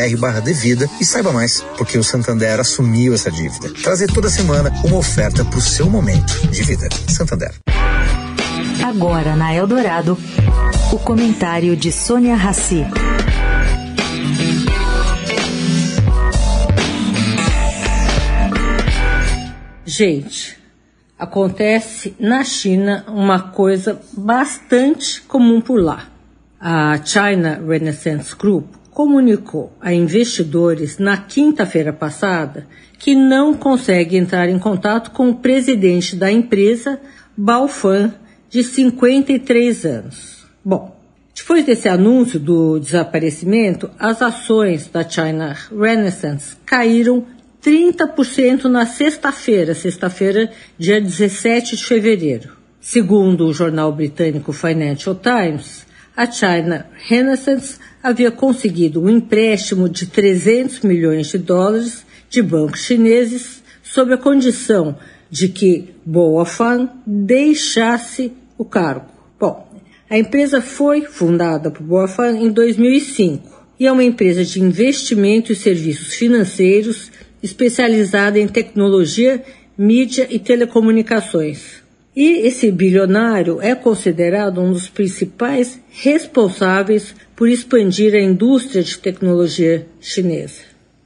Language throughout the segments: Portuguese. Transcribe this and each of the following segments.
santander.com.br/devida e saiba mais, porque o Santander Santander assumiu essa dívida. Trazer toda semana uma oferta para o seu momento de vida. Santander. Agora na Eldorado, o comentário de Sônia Rassi. Gente, acontece na China uma coisa bastante comum por lá. A China Renaissance Group comunicou a investidores na quinta-feira passada que não consegue entrar em contato com o presidente da empresa, Baofan, de 53 anos. Bom, depois desse anúncio do desaparecimento, as ações da China Renaissance caíram 30% na sexta-feira, sexta-feira, dia 17 de fevereiro. Segundo o jornal britânico Financial Times, a China Renaissance havia conseguido um empréstimo de 300 milhões de dólares de bancos chineses sob a condição de que Boafan deixasse o cargo. Bom, a empresa foi fundada por Boafan em 2005 e é uma empresa de investimento e serviços financeiros especializada em tecnologia, mídia e telecomunicações. E esse bilionário é considerado um dos principais responsáveis por expandir a indústria de tecnologia chinesa.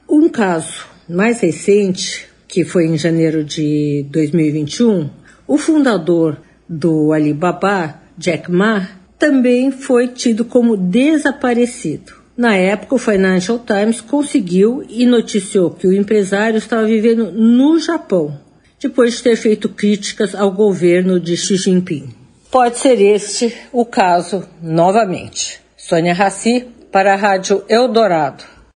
Um caso mais recente, que foi em janeiro de 2021, o fundador do Alibaba, Jack Ma, também foi tido como desaparecido. Na época, o Financial Times conseguiu e noticiou que o empresário estava vivendo no Japão, depois de ter feito críticas ao governo de Xi Jinping. Pode ser este o caso novamente. Sônia Raci, para a Rádio Eldorado.